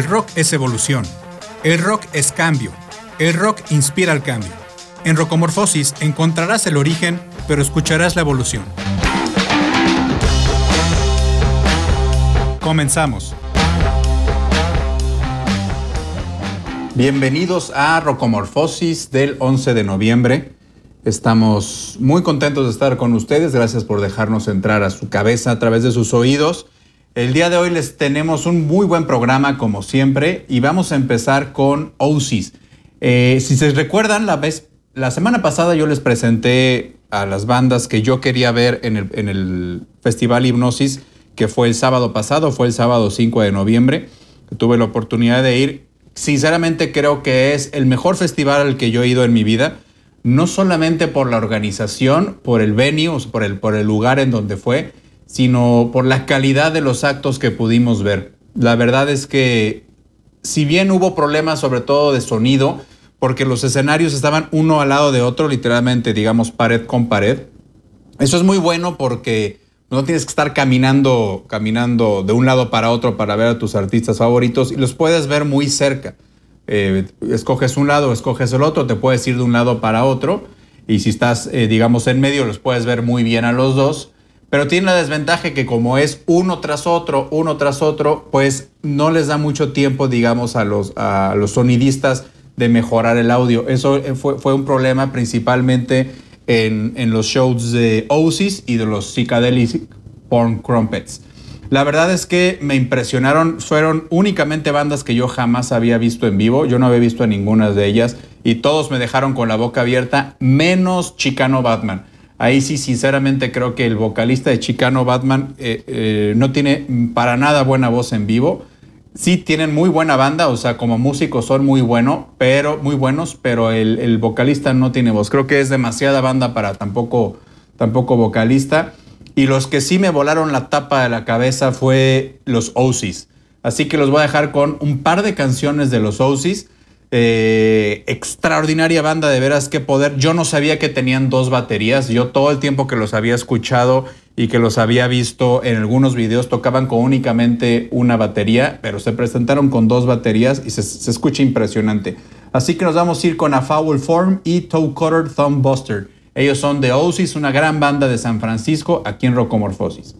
El rock es evolución. El rock es cambio. El rock inspira al cambio. En Rocomorfosis encontrarás el origen, pero escucharás la evolución. Comenzamos. Bienvenidos a Rocomorfosis del 11 de noviembre. Estamos muy contentos de estar con ustedes. Gracias por dejarnos entrar a su cabeza a través de sus oídos. El día de hoy les tenemos un muy buen programa como siempre y vamos a empezar con OSIS. Eh, si se recuerdan, la, vez, la semana pasada yo les presenté a las bandas que yo quería ver en el, en el Festival Hipnosis, que fue el sábado pasado, fue el sábado 5 de noviembre. Tuve la oportunidad de ir. Sinceramente creo que es el mejor festival al que yo he ido en mi vida no solamente por la organización, por el venue, por el, por el lugar en donde fue, sino por la calidad de los actos que pudimos ver. La verdad es que si bien hubo problemas sobre todo de sonido, porque los escenarios estaban uno al lado de otro, literalmente, digamos, pared con pared, eso es muy bueno porque no tienes que estar caminando, caminando de un lado para otro para ver a tus artistas favoritos y los puedes ver muy cerca. Eh, escoges un lado, escoges el otro, te puedes ir de un lado para otro y si estás, eh, digamos, en medio, los puedes ver muy bien a los dos. Pero tiene la desventaja que como es uno tras otro, uno tras otro, pues no les da mucho tiempo, digamos, a los, a los sonidistas de mejorar el audio. Eso eh, fue, fue un problema principalmente en, en, los shows de Oasis y de los Psychedelic Porn Crumpets. La verdad es que me impresionaron, fueron únicamente bandas que yo jamás había visto en vivo, yo no había visto a ninguna de ellas y todos me dejaron con la boca abierta, menos Chicano Batman. Ahí sí, sinceramente creo que el vocalista de Chicano Batman eh, eh, no tiene para nada buena voz en vivo. Sí tienen muy buena banda, o sea, como músicos son muy, bueno, pero, muy buenos, pero el, vocalista no tiene voz. Creo que es demasiada banda para tampoco, tampoco vocalista. Y los que sí me volaron la tapa de la cabeza fue los Osis. Así que los voy a dejar con un par de canciones de los Osis. Eh, extraordinaria banda, de veras qué poder. Yo no sabía que tenían dos baterías. Yo todo el tiempo que los había escuchado y que los había visto en algunos videos tocaban con únicamente una batería, pero se presentaron con dos baterías y se, se escucha impresionante. Así que nos vamos a ir con A Foul Form y Toe Cutter Thumb Buster. Ellos son The Oasis, una gran banda de San Francisco, aquí en Rocomorfosis.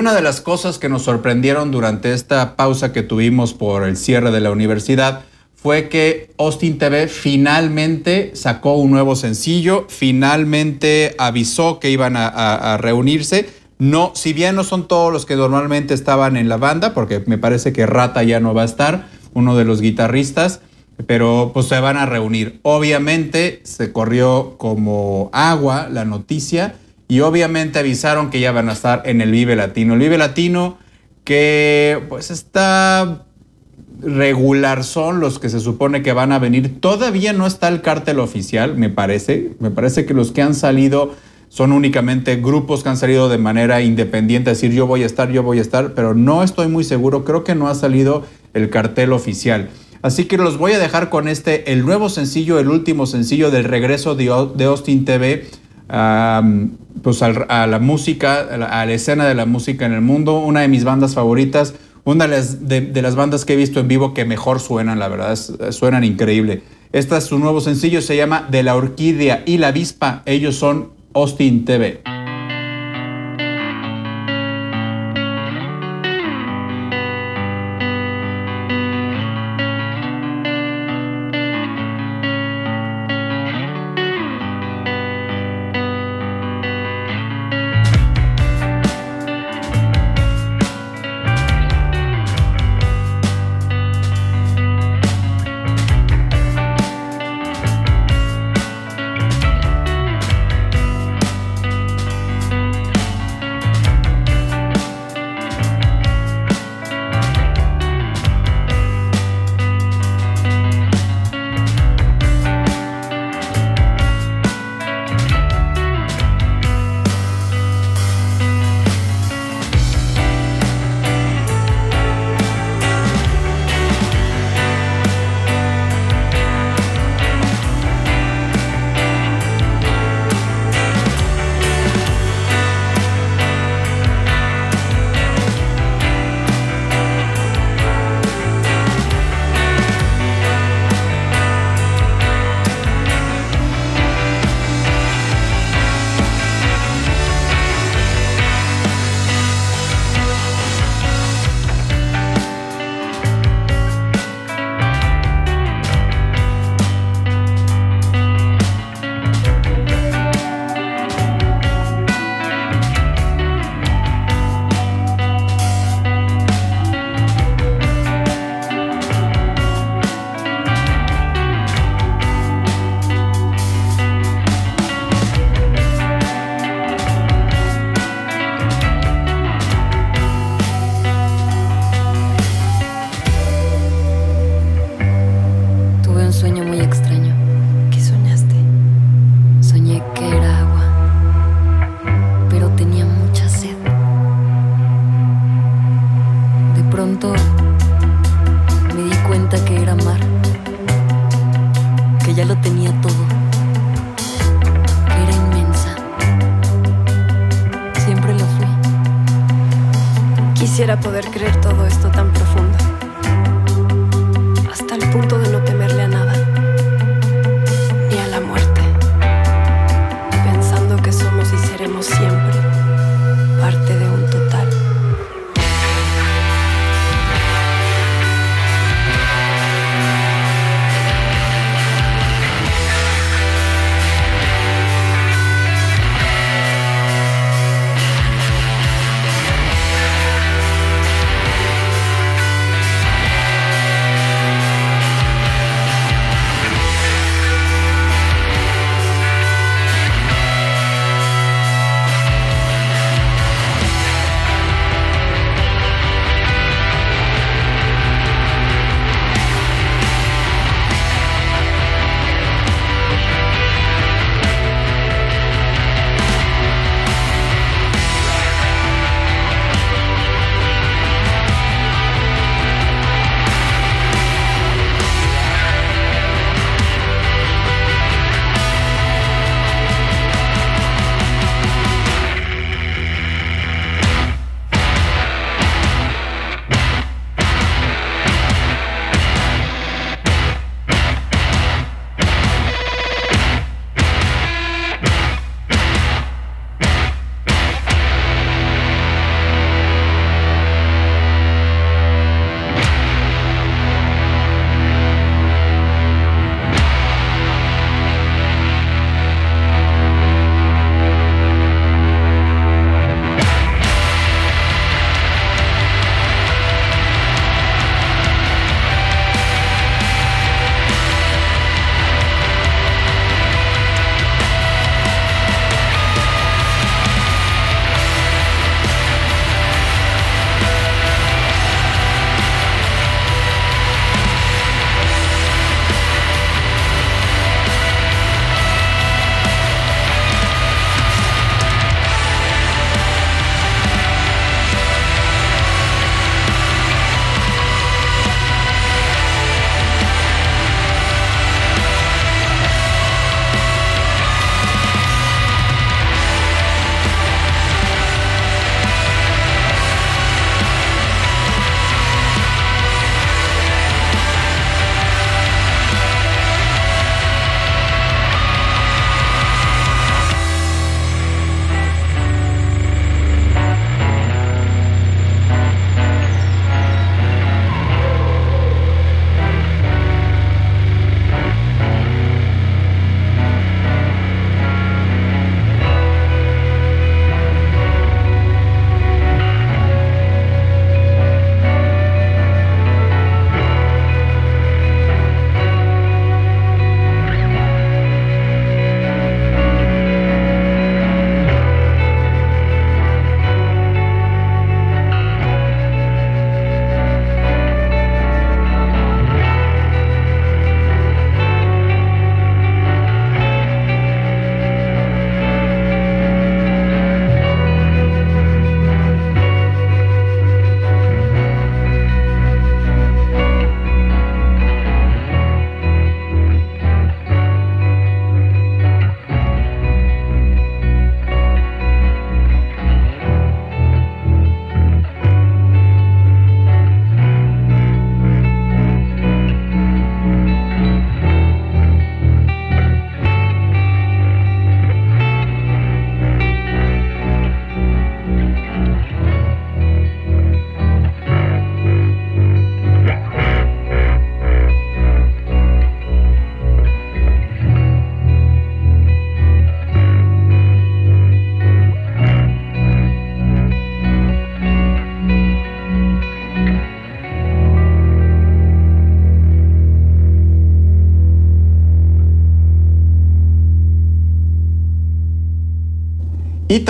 Una de las cosas que nos sorprendieron durante esta pausa que tuvimos por el cierre de la universidad fue que Austin TV finalmente sacó un nuevo sencillo, finalmente avisó que iban a, reunirse. No, si bien no son todos los que normalmente estaban en la banda, porque me parece que Rata ya no va a estar, uno de los guitarristas, pero pues se van a reunir. Obviamente se corrió como agua la noticia y obviamente avisaron que ya van a estar en el Vive Latino. El Vive Latino que pues está regular son los que se supone que van a venir. Todavía no está el cártel oficial, me parece. Me parece que los que han salido son únicamente grupos que han salido de manera independiente, decir yo voy a estar, yo voy a estar, pero no estoy muy seguro. Creo que no ha salido el cartel oficial. Así que los voy a dejar con este, el nuevo sencillo, el último sencillo del regreso de, Austin TV, pues a, la música, a la, escena de la música en el mundo, una de mis bandas favoritas, una de las, bandas que he visto en vivo que mejor suenan, la verdad, suenan increíble. Este es su nuevo sencillo, se llama De la Orquídea y la Avispa, ellos son Austin TV.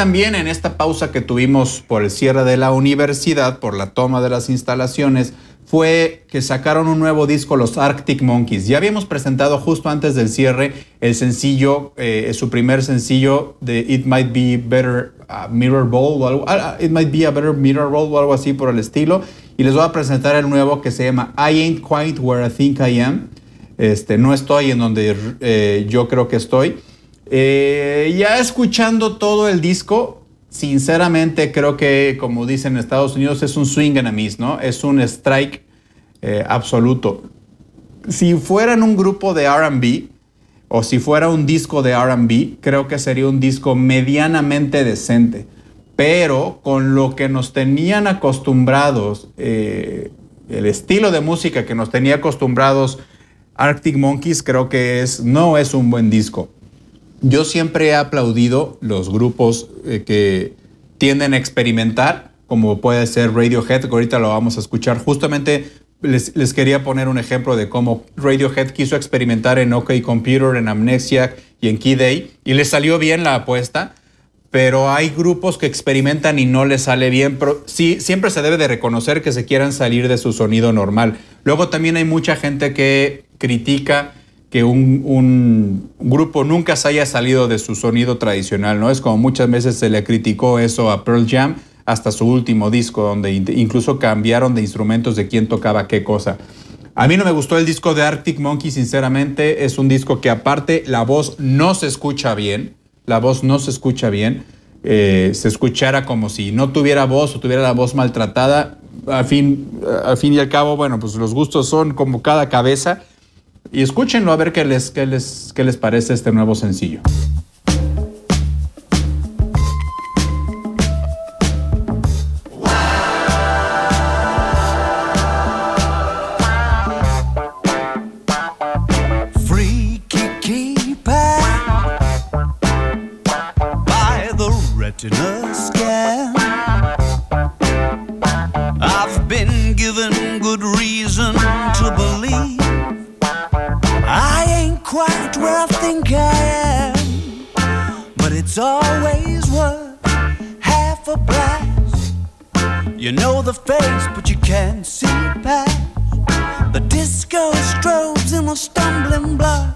También en esta pausa que tuvimos por el cierre de la universidad, por la toma de las instalaciones, fue que sacaron un nuevo disco, los Arctic Monkeys. Ya habíamos presentado justo antes del cierre el sencillo, eh, su primer sencillo de It Might Be Better uh, Mirror Ball o algo, uh, It Might Be a Better Mirror Ball o algo así por el estilo. Y les voy a presentar el nuevo que se llama I Ain't Quite Where I Think I Am. Este, no estoy en donde eh, yo creo que estoy. Eh, ya escuchando todo el disco, sinceramente creo que, como dicen en Estados Unidos, es un swing and a miss, ¿no? Es un strike eh, absoluto. Si fueran un grupo de RB o si fuera un disco de RB, creo que sería un disco medianamente decente. Pero con lo que nos tenían acostumbrados, eh, el estilo de música que nos tenía acostumbrados Arctic Monkeys, creo que es, no es un buen disco. Yo siempre he aplaudido los grupos eh, que tienden a experimentar, como puede ser Radiohead, que ahorita lo vamos a escuchar. Justamente les, quería poner un ejemplo de cómo Radiohead quiso experimentar en OK Computer, en Amnesia y en Key Day, y le salió bien la apuesta, pero hay grupos que experimentan y no les sale bien. Sí, siempre se debe de reconocer que se quieran salir de su sonido normal. Luego también hay mucha gente que critica que un, grupo nunca se haya salido de su sonido tradicional, ¿no? Es como muchas veces se le criticó eso a Pearl Jam hasta su último disco, donde incluso cambiaron de instrumentos de quién tocaba qué cosa. A mí no me gustó el disco de Arctic Monkey, sinceramente. Es un disco que aparte la voz no se escucha bien. La voz no se escucha bien. Eh, se escuchara como si no tuviera voz o tuviera la voz maltratada. Al fin, al fin y al cabo, bueno, pues los gustos son como cada cabeza. Y escúchenlo a ver qué les, qué les, qué les parece este nuevo sencillo. strobes in my stumbling block.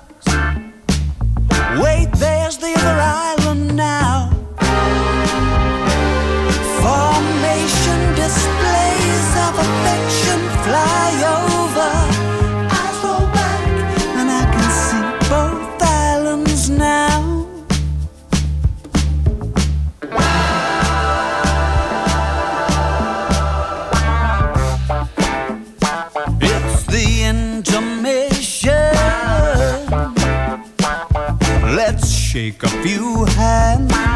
shake a few hands.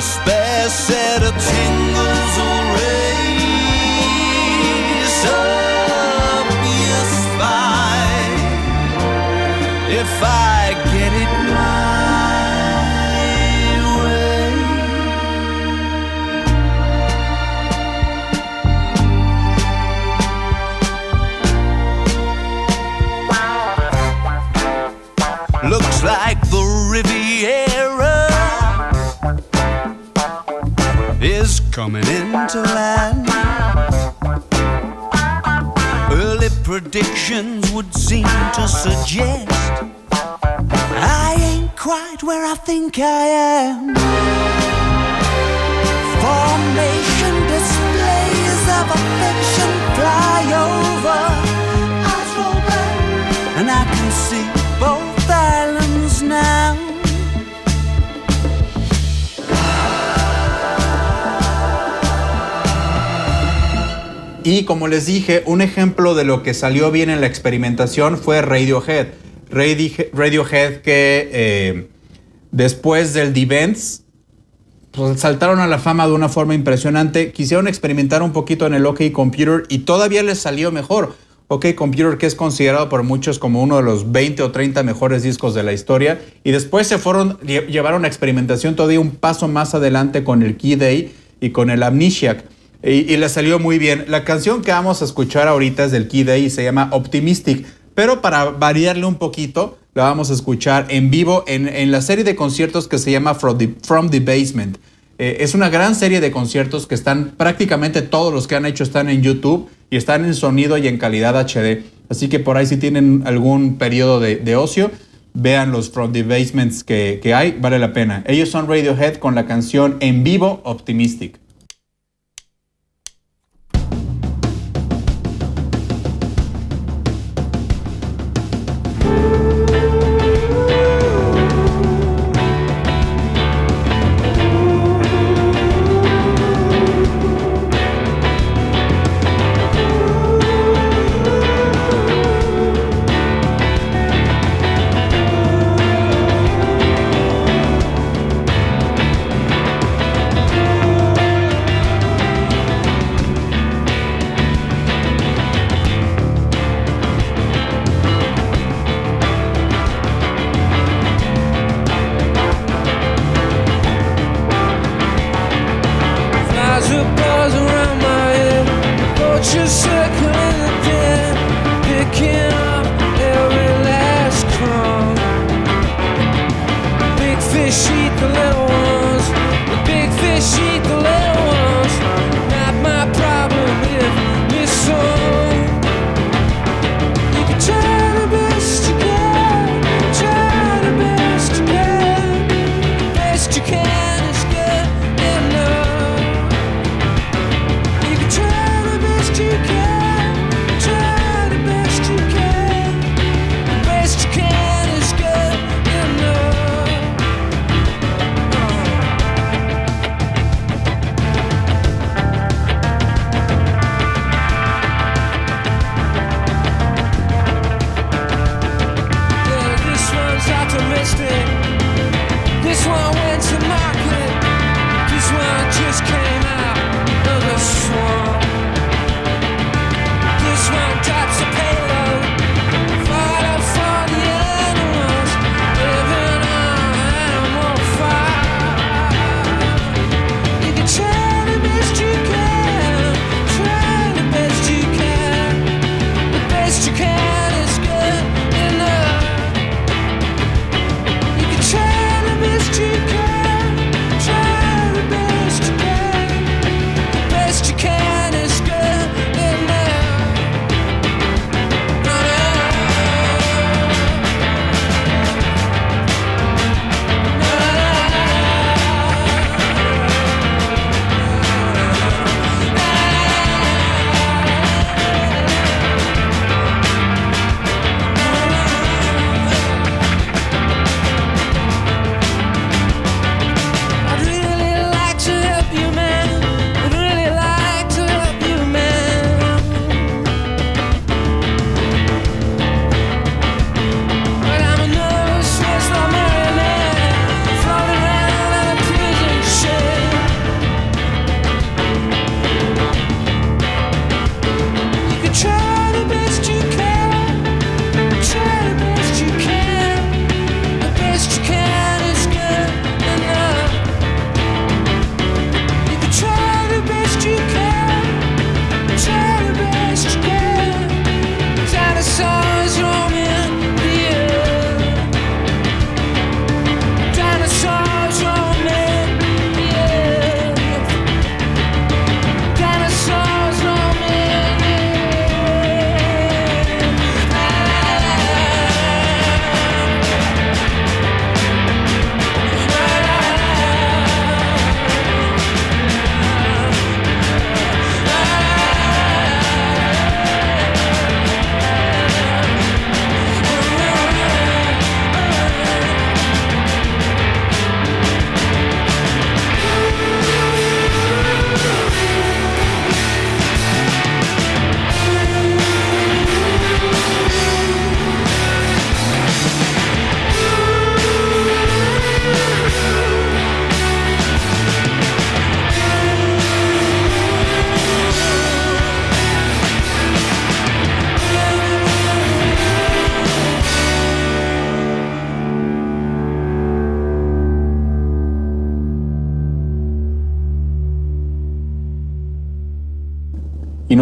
spare set of tingles coming into land. Early predictions would seem to suggest I ain't quite where I think I am. Formation displays of affection fly over. Eyes roll back, and I can see both islands now. Y como les dije, un ejemplo de lo que salió bien en la experimentación fue Radiohead. Radiohead que eh, después del The Events pues, saltaron a la fama de una forma impresionante. Quisieron experimentar un poquito en el OK Computer y todavía les salió mejor. OK Computer, que es considerado por muchos como uno de los 20 o 30 mejores discos de la historia. Y después se fueron, llevaron a experimentación todavía un paso más adelante con el Key Day y con el Amnesiac. Y, les salió muy bien. La canción que vamos a escuchar ahorita es del Key Day y se llama Optimistic. Pero para variarle un poquito, la vamos a escuchar en vivo en, la serie de conciertos que se llama From the, Basement. Eh, es una gran serie de conciertos que están prácticamente todos los que han hecho están en YouTube y están en sonido y en calidad HD. Así que por ahí si tienen algún periodo de, ocio, vean los From the Basements que, que hay, vale la pena. Ellos son Radiohead con la canción en vivo Optimistic. to market. Cause when I just came out of the swamp.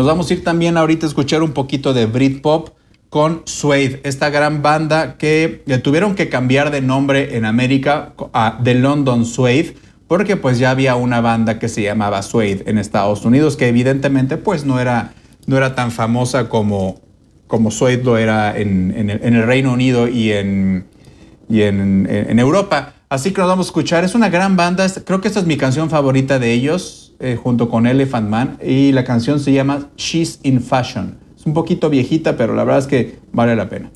Vamos a ir también ahorita a escuchar un poquito de Britpop con Suede, esta gran banda que le tuvieron que cambiar de nombre en América a The London Suede, porque pues ya había una banda que se llamaba Suede en Estados Unidos, que evidentemente pues no era, no era tan famosa como, como Suede lo era en, en, el, Reino Unido y en, y en, en, Europa. Así que nos vamos a escuchar, es una gran banda, creo que esta es mi canción favorita de ellos, eh, junto con Elephant Man, y la canción se llama She's in Fashion un poquito viejita, pero la verdad es que vale la pena.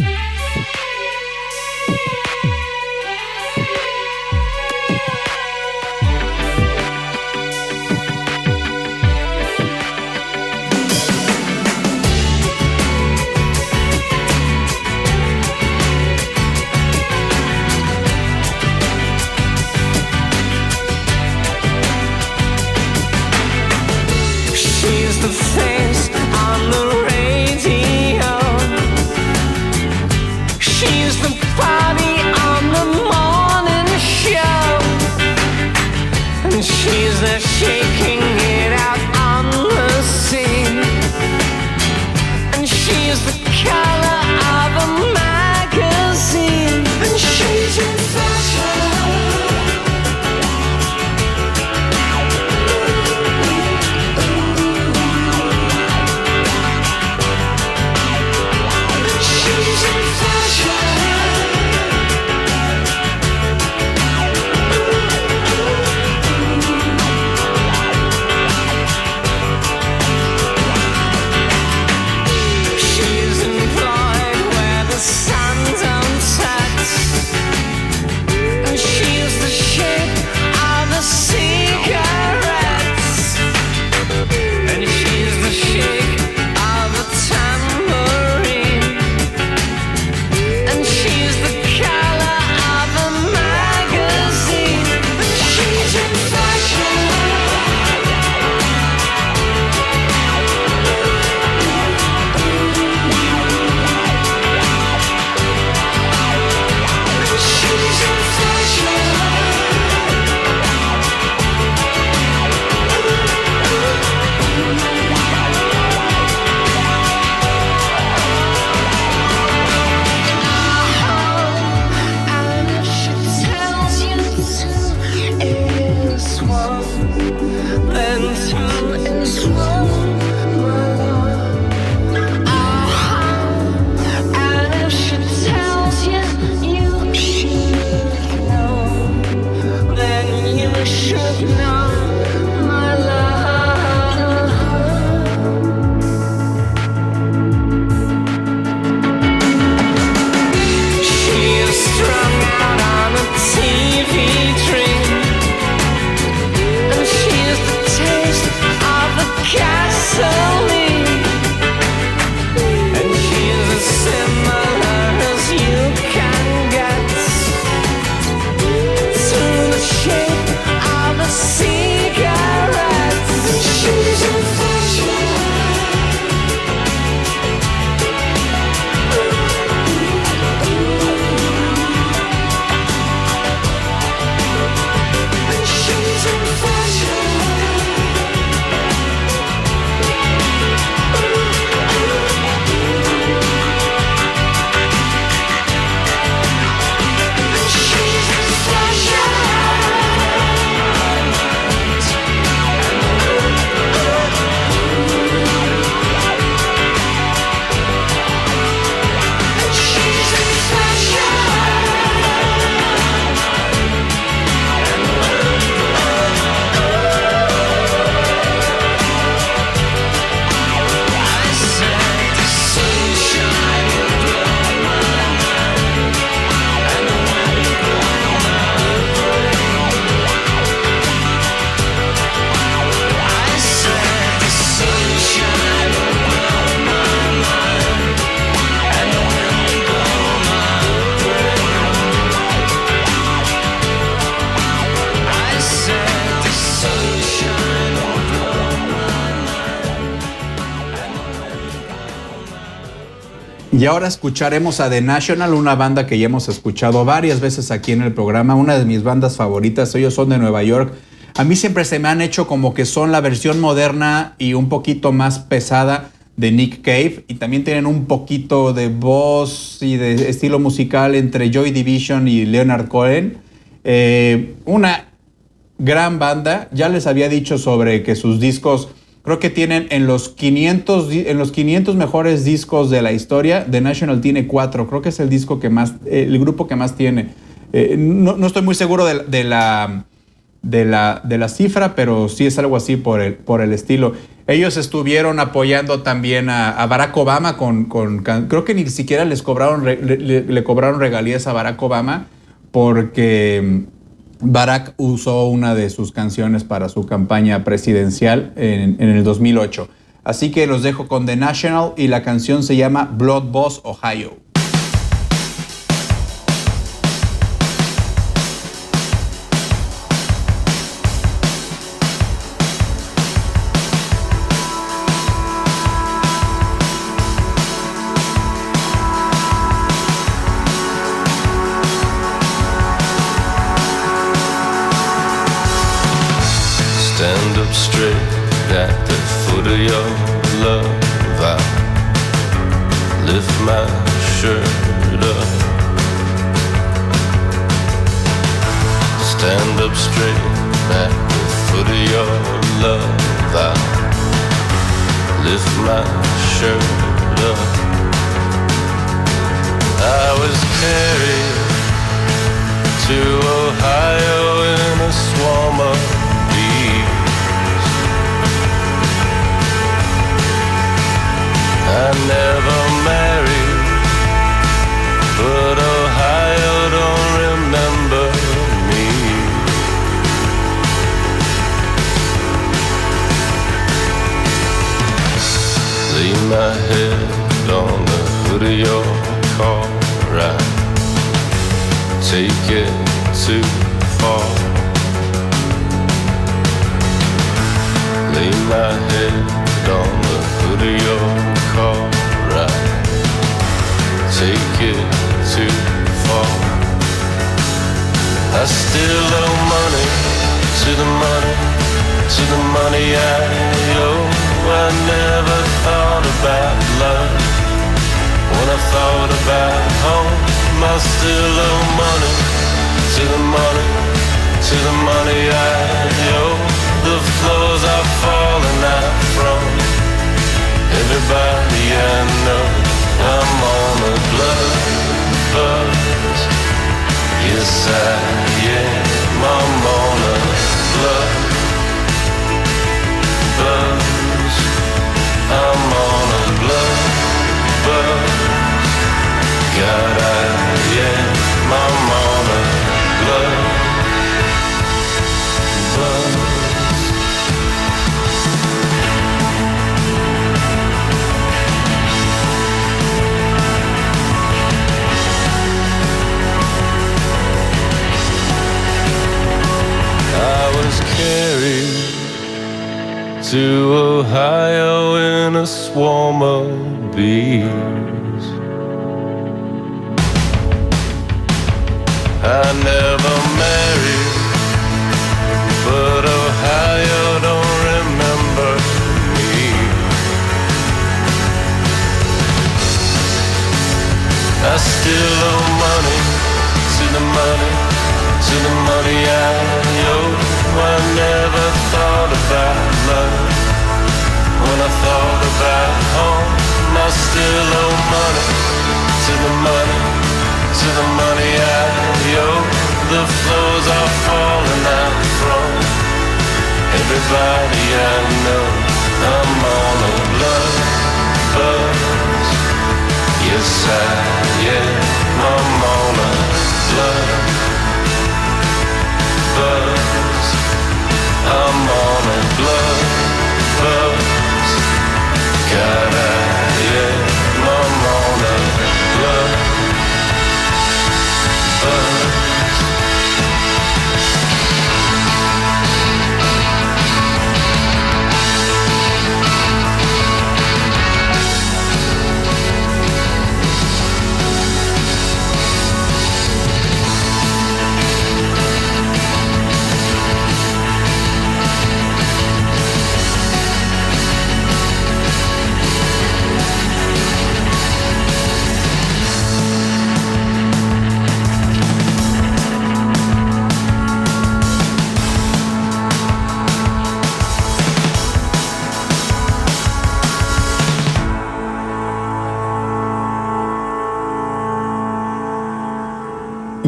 Ahora escucharemos a The National, una banda que ya hemos escuchado varias veces aquí en el programa, una de mis bandas favoritas. Ellos son de Nueva York. a mí siempre se me han hecho como que son la versión moderna y un poquito más pesada de Nick Cave y también tienen un poquito de voz y de estilo musical entre Joy Division y Leonard Cohen. Eh, una gran banda, ya les había dicho sobre que sus discos creo que tienen en los 500, en los 500 mejores discos de la historia, The National tiene cuatro, creo que es el disco que más, el grupo que más tiene. Eh, no, estoy muy seguro de, la, de, la, de la cifra, pero sí es algo así por el, por el estilo. Ellos estuvieron apoyando también a, Barack Obama con, con, creo que ni siquiera les cobraron, le, cobraron regalías a Barack Obama porque Barack usó una de sus canciones para su campaña presidencial en, el 2008. Así que los dejo con The National y la canción se llama Blood Boss Ohio. my shirt up. Stand up straight at the foot of your love. I lift my shirt up. I was carried to Ohio in a swarm of bees. I never married. But Ohio don't remember me. Lay my head on the hood of your car. I take it too far. Lay my head on the hood of your car. I take it too far. I still owe money to the money, to the money I owe. I never thought about love when I thought about home. I still owe money to the money, to the money I owe. The floors are falling out from. Everybody I know, I'm on a blood fuzz. Yes, I, yeah, my Mona. to Ohio in a swarm of bees. I never married, but Ohio don't remember me. I still owe money to the money, to the money I. I never thought about love. When I thought about home. I still owe money to the money, to the money. I owe the floors are falling out from everybody I know. I'm on a blood buzz. Yes, I am. I'm on a blood buzz.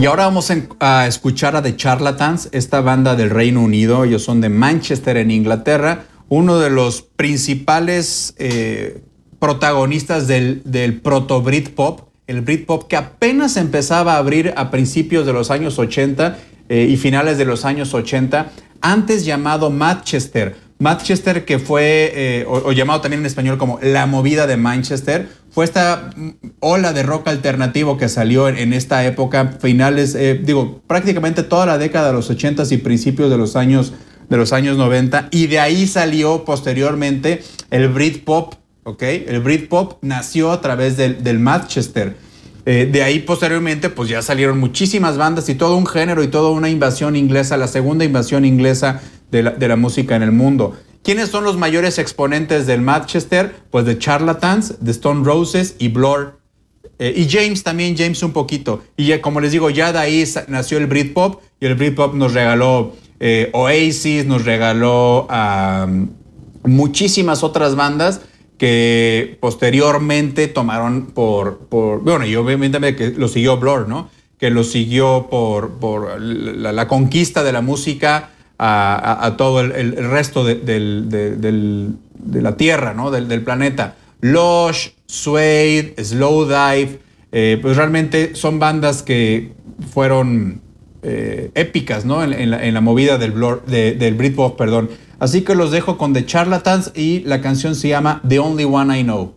Y ahora vamos a escuchar a The Charlatans, esta banda del Reino Unido. Ellos son de Manchester, en Inglaterra. Uno de los principales eh, protagonistas del, del proto Britpop, el Britpop que apenas empezaba a abrir a principios de los años 80 eh, y finales de los años 80, antes llamado Manchester. Manchester que fue, eh, o, llamado también en español como la movida de Manchester, fue esta ola de rock alternativo que salió en, esta época, finales, eh, digo, prácticamente toda la década de los 80s y principios de los años, de los años 90, y de ahí salió posteriormente el Britpop, ¿ok? El Britpop nació a través del, del Manchester. Eh, de ahí posteriormente pues ya salieron muchísimas bandas y todo un género y toda una invasión inglesa, la segunda invasión inglesa de la, música en el mundo. ¿Quiénes son los mayores exponentes del Manchester? Pues de Charlatans, de Stone Roses y Blur. Eh, y James también, James un poquito. Y ya, como les digo, ya de ahí nació el Britpop y el Britpop nos regaló eh, Oasis, nos regaló muchísimas otras bandas que posteriormente tomaron por, bueno, y obviamente que lo siguió Blur, ¿no? Que lo siguió por, por la, conquista de la música a, todo el, resto de, la Tierra, ¿no? Del, planeta. Lush, Suede, Slowdive, eh, pues realmente son bandas que fueron eh, épicas, ¿no? En, la, movida del, del Britpop, perdón. Así que los dejo con The Charlatans y la canción se llama The Only One I Know.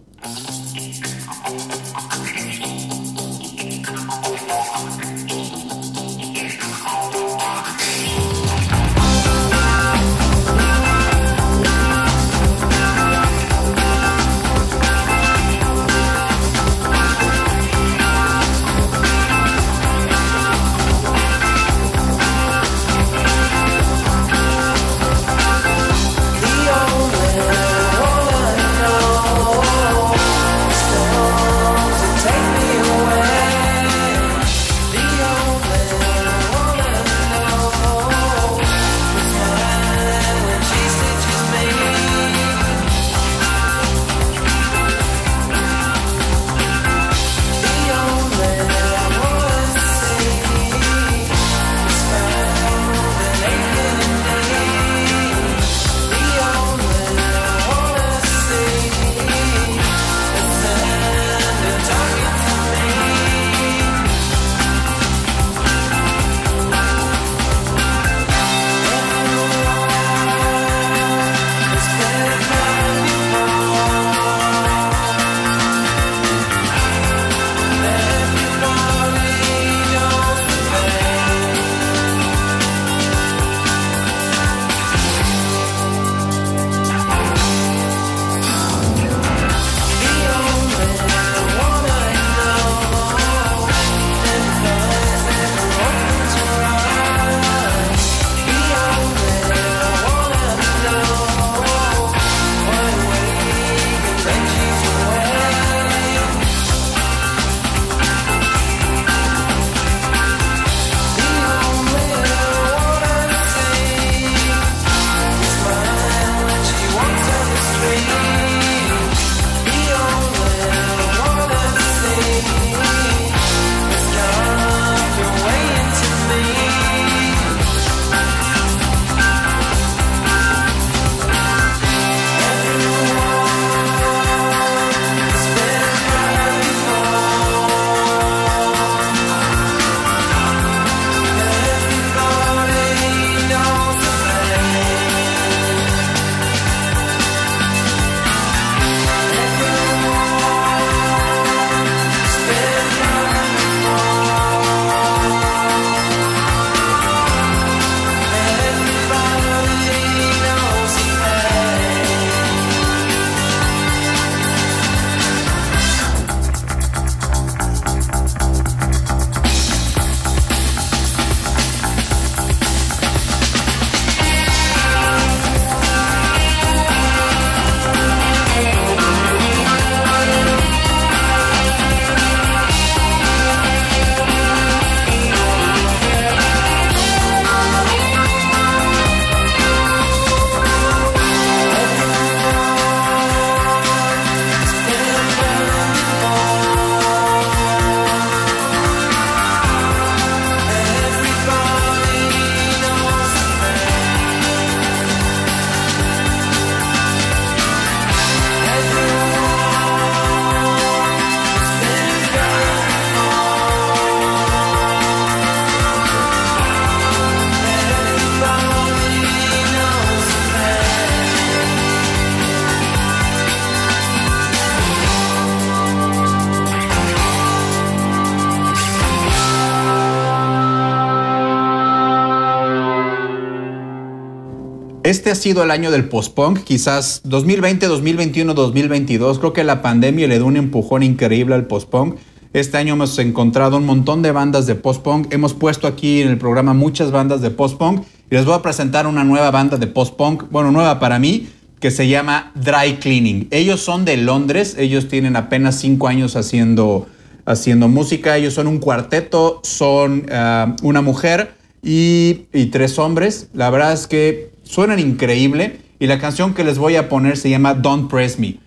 Este ha sido el año del post-punk, quizás 2020, 2021, 2022. Creo que la pandemia le dio un empujón increíble al post-punk. Este año hemos encontrado un montón de bandas de post-punk. Hemos puesto aquí en el programa muchas bandas de post-punk y les voy a presentar una nueva banda de post-punk, bueno, nueva para mí, que se llama Dry Cleaning. Ellos son de Londres, ellos tienen apenas cinco años haciendo, haciendo música. Ellos son un cuarteto, son ah, una mujer y, y tres hombres. La verdad es que suenan increíble y la canción que les voy a poner se llama Don't Press Me.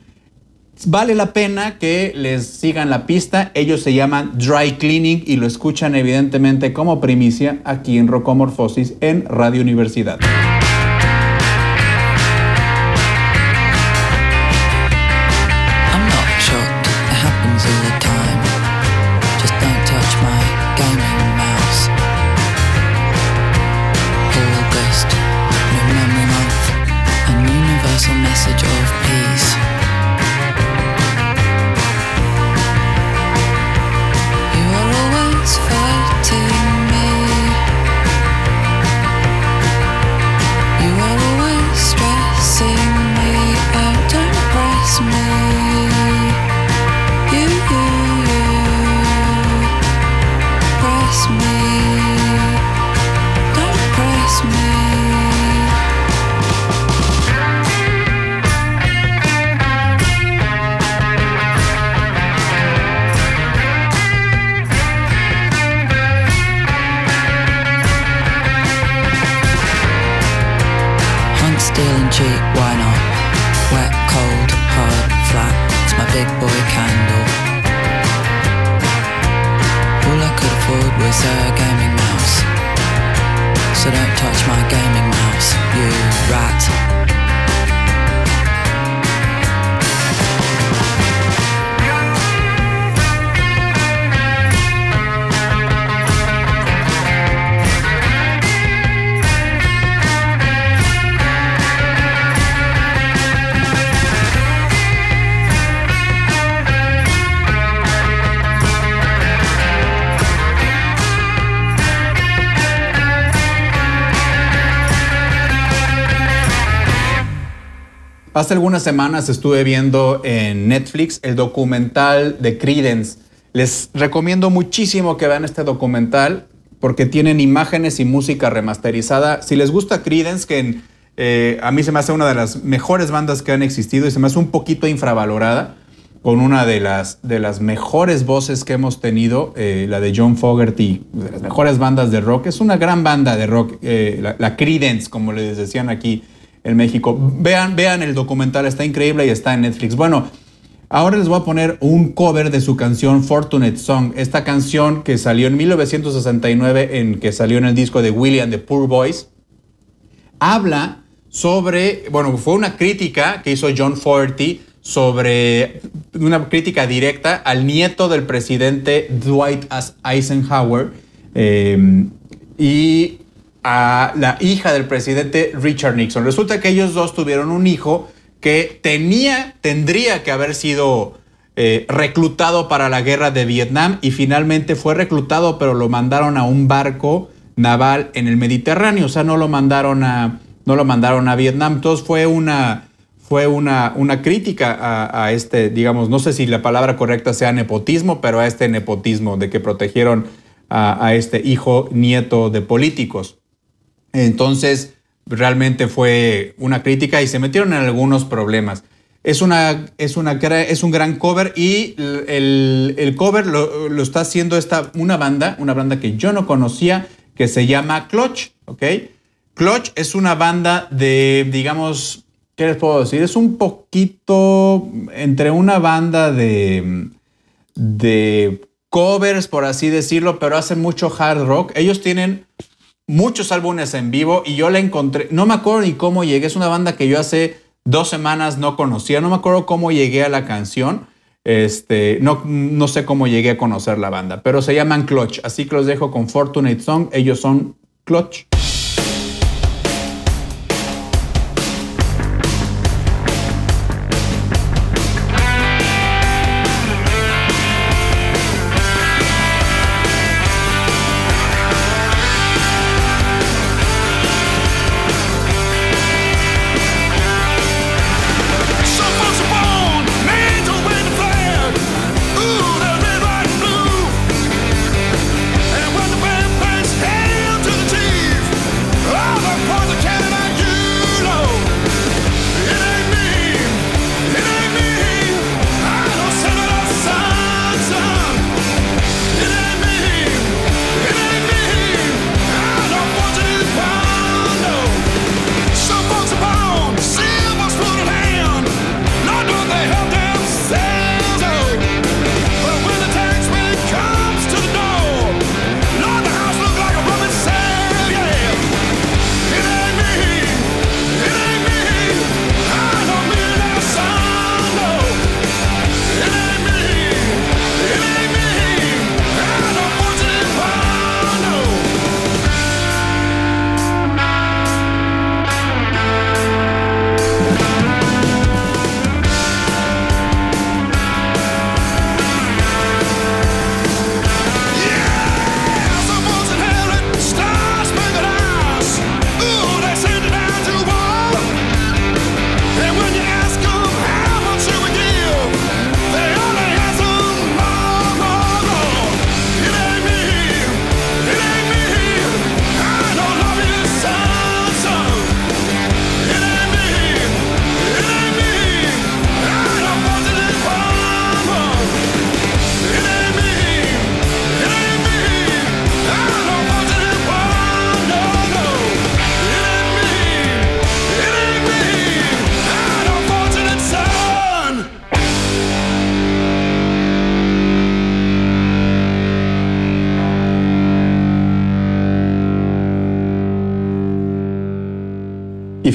Vale la pena que les sigan la pista. Ellos se llaman Dry Cleaning y lo escuchan evidentemente como primicia aquí en Rocomorfosis en Radio Universidad. Shake Hace algunas semanas estuve viendo en Netflix el documental de Credence. Les recomiendo muchísimo que vean este documental porque tienen imágenes y música remasterizada. Si les gusta Credence, que eh, a mí se me hace una de las mejores bandas que han existido y se me hace un poquito infravalorada, con una de las, de las mejores voces que hemos tenido, eh, la de John Fogerty, de las mejores bandas de rock. Es una gran banda de rock, eh, la, la Credence, como les decían aquí en México. Vean, vean el documental, está increíble y está en Netflix. Bueno, ahora les voy a poner un cover de su canción Fortunate Song. Esta canción que salió en 1969, en, que salió en el disco de William the Poor Boys, habla sobre, bueno, fue una crítica que hizo John Fogerty sobre una crítica directa al nieto del presidente Dwight Eisenhower eh, y a la hija del presidente Richard Nixon. Resulta que ellos dos tuvieron un hijo que tenía, tendría que haber sido eh, reclutado para la guerra de Vietnam y finalmente fue reclutado, pero lo mandaron a un barco naval en el Mediterráneo, o sea, no lo mandaron a, no lo mandaron a Vietnam. Entonces fue una, fue una, una crítica a, este, digamos, no sé si la palabra correcta sea nepotismo, pero a este nepotismo de que protegieron a este hijo nieto de políticos. Entonces, realmente fue una crítica y se metieron en algunos problemas. Es, una, es, una, es un gran cover y el, el cover lo, está haciendo esta, una banda, una banda que yo no conocía, que se llama Clutch, ¿ok? Clutch es una banda de, digamos, ¿qué les puedo decir? Es un poquito entre una banda de, de covers, por así decirlo, pero hacen mucho hard rock. Ellos tienen muchos álbumes en vivo y yo la encontré, no me acuerdo ni cómo llegué, es una banda que yo hace dos semanas no conocía, no me acuerdo cómo llegué a la canción, este, no, no sé cómo llegué a conocer la banda, pero se llaman Clutch, así que los dejo con Fortunate Song, ellos son Clutch.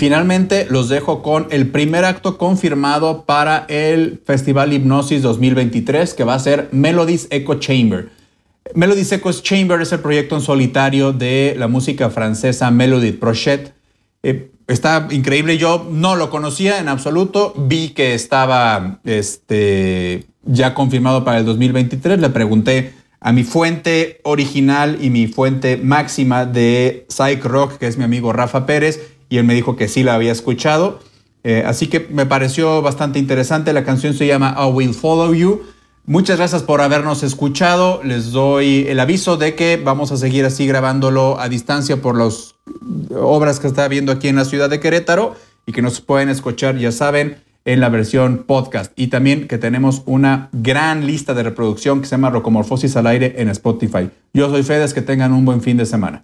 Finalmente los dejo con el primer acto confirmado para el Festival Hipnosis 2023, que va a ser Melodies Echo Chamber. Melodies Echo Chamber es el proyecto en solitario de la música francesa Melody Prochet. Eh, está increíble, yo no lo conocía en absoluto, vi que estaba este, ya confirmado para el 2023, le pregunté a mi fuente original y mi fuente máxima de Psych Rock, que es mi amigo Rafa Pérez, y él me dijo que sí la había escuchado. Eh, así que me pareció bastante interesante. La canción se llama I Will Follow You. Muchas gracias por habernos escuchado. Les doy el aviso de que vamos a seguir así grabándolo a distancia por las obras que está viendo aquí en la ciudad de Querétaro y que nos pueden escuchar, ya saben, en la versión podcast. Y también que tenemos una gran lista de reproducción que se llama Rocomorfosis al aire en Spotify. Yo soy Fedes, que tengan un buen fin de semana.